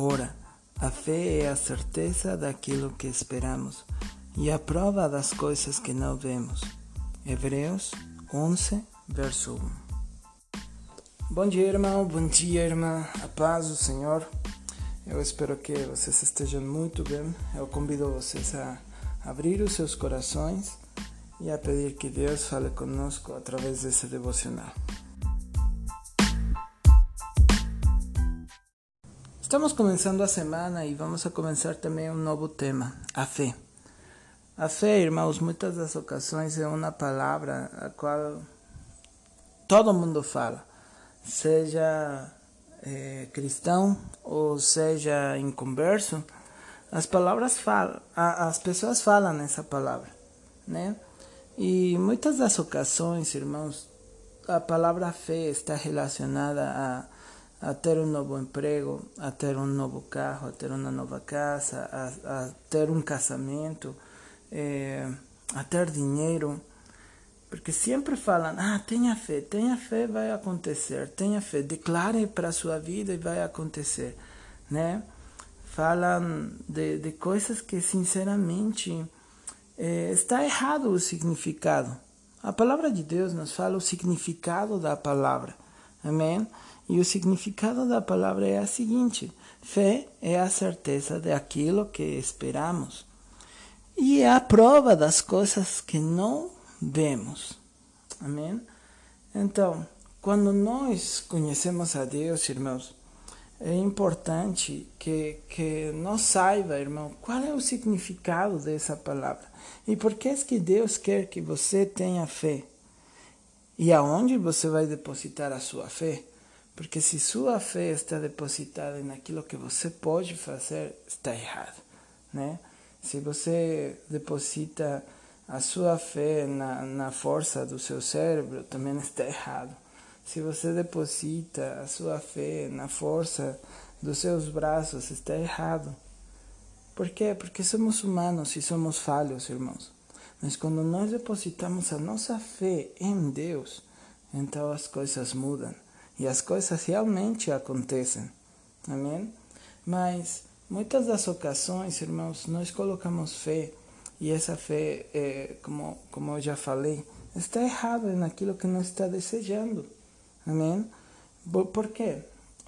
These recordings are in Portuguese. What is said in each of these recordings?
Ora, a fé é a certeza daquilo que esperamos e a prova das coisas que não vemos. Hebreus 11, verso 1. Bom dia, irmão. Bom dia, irmã. A paz do Senhor. Eu espero que vocês estejam muito bem. Eu convido vocês a abrir os seus corações e a pedir que Deus fale conosco através desse devocional. Estamos começando a semana e vamos a começar também um novo tema, a fé. A fé, irmãos, muitas das ocasiões é uma palavra a qual todo mundo fala, seja é, cristão ou seja inconverso, as palavras falam, as pessoas falam essa palavra, né? E muitas das ocasiões, irmãos, a palavra fé está relacionada a a ter um novo emprego, a ter um novo carro, a ter uma nova casa, a, a ter um casamento, é, a ter dinheiro. Porque sempre falam, ah, tenha fé, tenha fé, vai acontecer, tenha fé, declare para a sua vida e vai acontecer, né? Falam de, de coisas que, sinceramente, é, está errado o significado. A palavra de Deus nos fala o significado da palavra, amém? E o significado da palavra é a seguinte: fé é a certeza de aquilo que esperamos e é a prova das coisas que não vemos. Amém? Então, quando nós conhecemos a Deus, irmãos, é importante que, que nós saiba, irmão, qual é o significado dessa palavra e por que é que Deus quer que você tenha fé e aonde você vai depositar a sua fé. Porque se sua fé está depositada naquilo que você pode fazer, está errado, né? Se você deposita a sua fé na, na força do seu cérebro, também está errado. Se você deposita a sua fé na força dos seus braços, está errado. Por quê? Porque somos humanos e somos falhos, irmãos. Mas quando nós depositamos a nossa fé em Deus, então as coisas mudam e as coisas realmente acontecem. Amém? Mas muitas das ocasiões, irmãos, nós colocamos fé e essa fé, é, como, como eu já falei, está errada naquilo que nós está desejando. Amém? Por quê?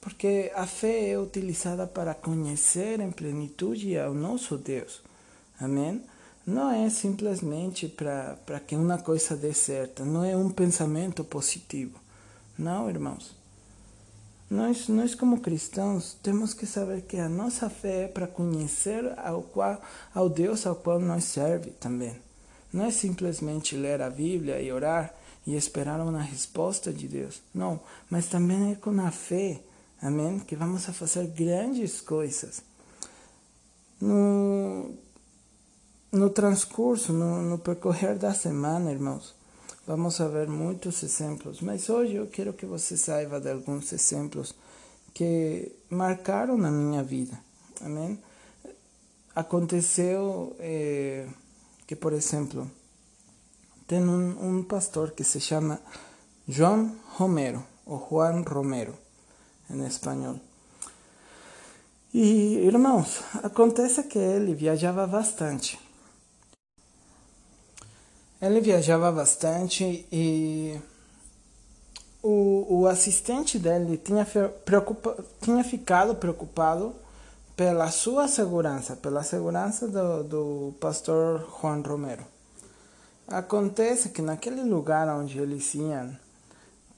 Porque a fé é utilizada para conhecer em plenitude ao nosso Deus. Amém? Não é simplesmente para que uma coisa dê certo, não é um pensamento positivo. Não, irmãos. Nós, nós como cristãos temos que saber que a nossa fé é para conhecer ao, qual, ao Deus ao qual nós serve também. Não é simplesmente ler a Bíblia e orar e esperar uma resposta de Deus. Não, mas também é com a fé, amém, que vamos a fazer grandes coisas. No, no transcurso, no, no percorrer da semana, irmãos, Vamos a ver muitos exemplos, mas hoje eu quero que você saiba de alguns exemplos que marcaram na minha vida. Amém? Aconteceu eh, que, por exemplo, tem um, um pastor que se chama João Romero, ou Juan Romero, em espanhol. E, irmãos, acontece que ele viajava bastante. Ele viajava bastante e o, o assistente dele tinha, preocupa, tinha ficado preocupado pela sua segurança, pela segurança do, do pastor Juan Romero. Acontece que naquele lugar onde eles iam,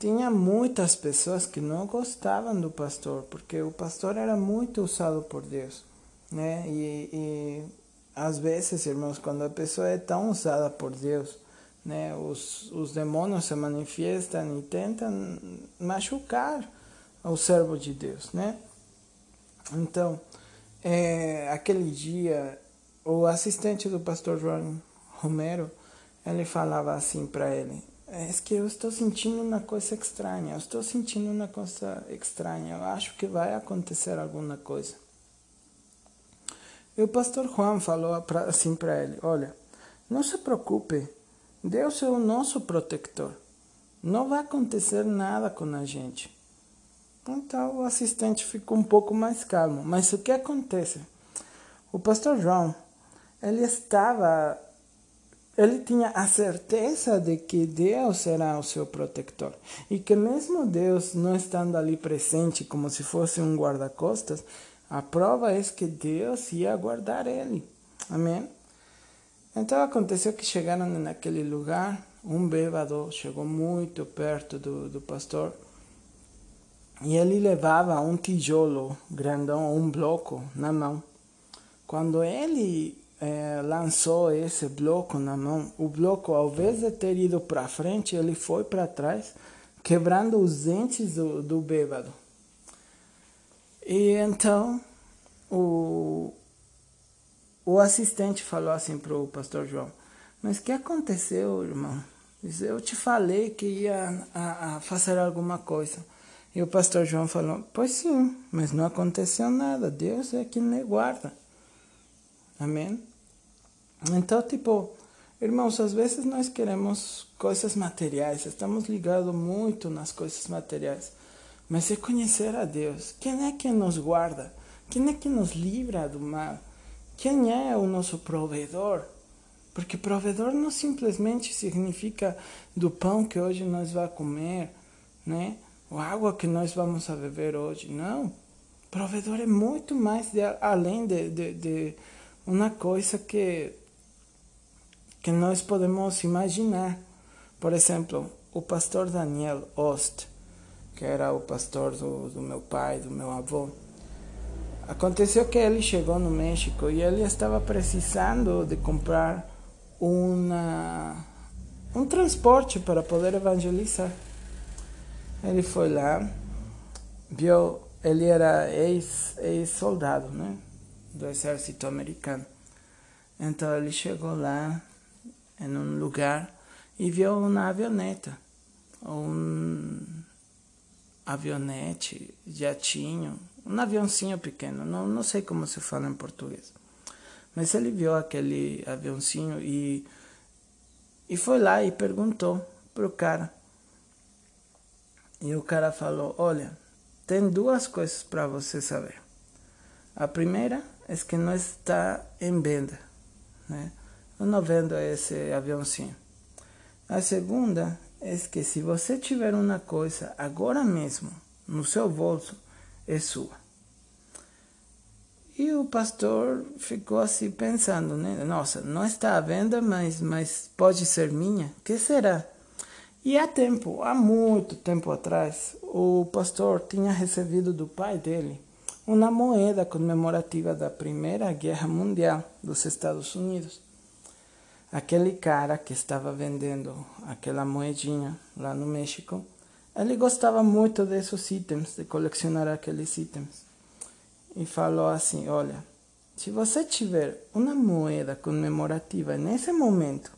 tinha muitas pessoas que não gostavam do pastor, porque o pastor era muito usado por Deus, né? E, e às vezes, irmãos, quando a pessoa é tão usada por Deus, né, os, os demônios se manifestam e tentam machucar o servo de Deus, né? Então, é, aquele dia, o assistente do pastor João Romero, ele falava assim para ele: é que eu estou sentindo uma coisa estranha, eu estou sentindo uma coisa estranha, eu acho que vai acontecer alguma coisa. E o pastor Juan falou pra, assim para ele: Olha, não se preocupe, Deus é o nosso protetor. Não vai acontecer nada com a gente. Então o assistente ficou um pouco mais calmo. Mas o que acontece? O pastor João, ele estava ele tinha a certeza de que Deus será o seu protetor e que mesmo Deus não estando ali presente como se fosse um guarda-costas, a prova é que Deus ia guardar ele. Amém? Então aconteceu que chegaram naquele lugar, um bêbado chegou muito perto do, do pastor e ele levava um tijolo grandão, um bloco na mão. Quando ele é, lançou esse bloco na mão, o bloco, ao invés de ter ido para frente, ele foi para trás, quebrando os dentes do, do bêbado. E então o, o assistente falou assim para o pastor João: Mas o que aconteceu, irmão? Eu te falei que ia a, a fazer alguma coisa. E o pastor João falou: Pois sim, mas não aconteceu nada. Deus é quem me guarda. Amém? Então, tipo, irmãos, às vezes nós queremos coisas materiais, estamos ligados muito nas coisas materiais, mas é conhecer a Deus. Quem é que nos guarda? Quem é que nos livra do mal? Quem é o nosso provedor? Porque provedor não simplesmente significa do pão que hoje nós vamos comer, né? Ou água que nós vamos beber hoje. Não. Provedor é muito mais de, além de, de, de uma coisa que, que nós podemos imaginar. Por exemplo, o pastor Daniel Ost, que era o pastor do, do meu pai, do meu avô. Aconteceu que ele chegou no México e ele estava precisando de comprar uma, um transporte para poder evangelizar. Ele foi lá, viu, ele era ex-soldado, ex né? do exército americano. Então ele chegou lá em um lugar e viu uma avioneta, um avionete, jatinho, um aviãozinho pequeno, não, não sei como se fala em português. Mas ele viu aquele aviãozinho e, e foi lá e perguntou pro cara. E o cara falou: Olha, tem duas coisas para você saber. A primeira é que não está em venda, né? Eu não vendo esse aviãozinho. A segunda é que se você tiver uma coisa agora mesmo no seu bolso, é sua. E o pastor ficou assim pensando, né? Nossa, não está à venda, mas, mas pode ser minha? que será? E há tempo, há muito tempo atrás, o pastor tinha recebido do pai dele uma moeda comemorativa da Primeira Guerra Mundial dos Estados Unidos. Aquele cara que estava vendendo aquela moedinha lá no México, ele gostava muito desses itens, de colecionar aqueles itens. E falou assim: Olha, se você tiver uma moeda comemorativa nesse momento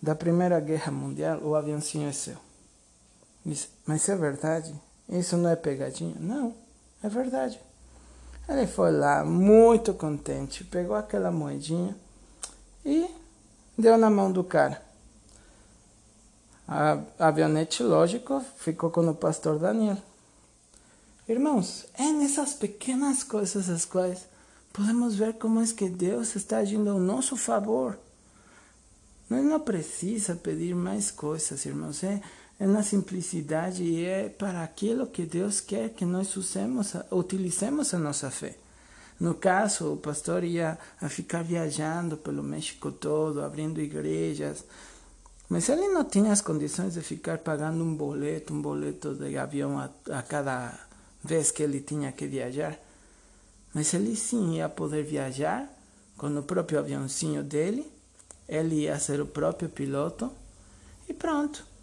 da Primeira Guerra Mundial, o aviãozinho é seu. Disse, mas é verdade? Isso não é pegadinha? Não, é verdade. Ele foi lá muito contente, pegou aquela moedinha e deu na mão do cara. A avionete, lógico, ficou com o pastor Daniel. Irmãos, é nessas pequenas coisas as quais podemos ver como é que Deus está agindo ao nosso favor. Nós não precisa pedir mais coisas, irmãos. É é na simplicidade e é para aquilo que Deus quer que nós usemos, utilicemos a nossa fé. No caso, o pastor ia a ficar viajando pelo México todo, abrindo igrejas, mas ele não tinha as condições de ficar pagando um boleto, um boleto de avião a, a cada vez que ele tinha que viajar. Mas ele sim ia poder viajar com o próprio aviãozinho dele, ele ia ser o próprio piloto e pronto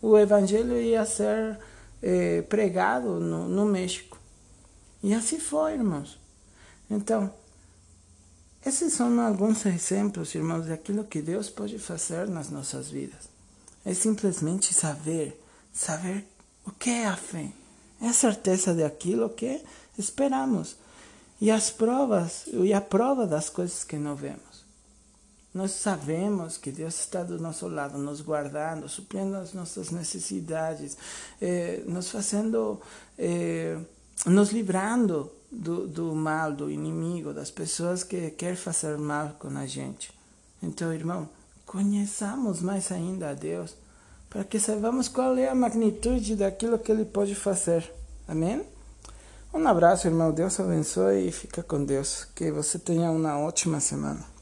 o evangelho ia ser eh, pregado no, no México. E assim foi, irmãos. Então, esses são alguns exemplos, irmãos, daquilo que Deus pode fazer nas nossas vidas. É simplesmente saber, saber o que é a fé. É a certeza de aquilo que esperamos. E as provas, e a prova das coisas que não vemos. nós sabemos que Deus está do nosso lado, nos guardando, suprindo as nossas necessidades, eh, nos fazendo, eh, nos livrando do, do mal, do inimigo, das pessoas que querem fazer mal com a gente. Então, irmão, conheçamos mais ainda a Deus, para que saibamos qual é a magnitude daquilo que Ele pode fazer. Amém? Um abraço, irmão. Deus abençoe e fica com Deus. Que você tenha uma ótima semana.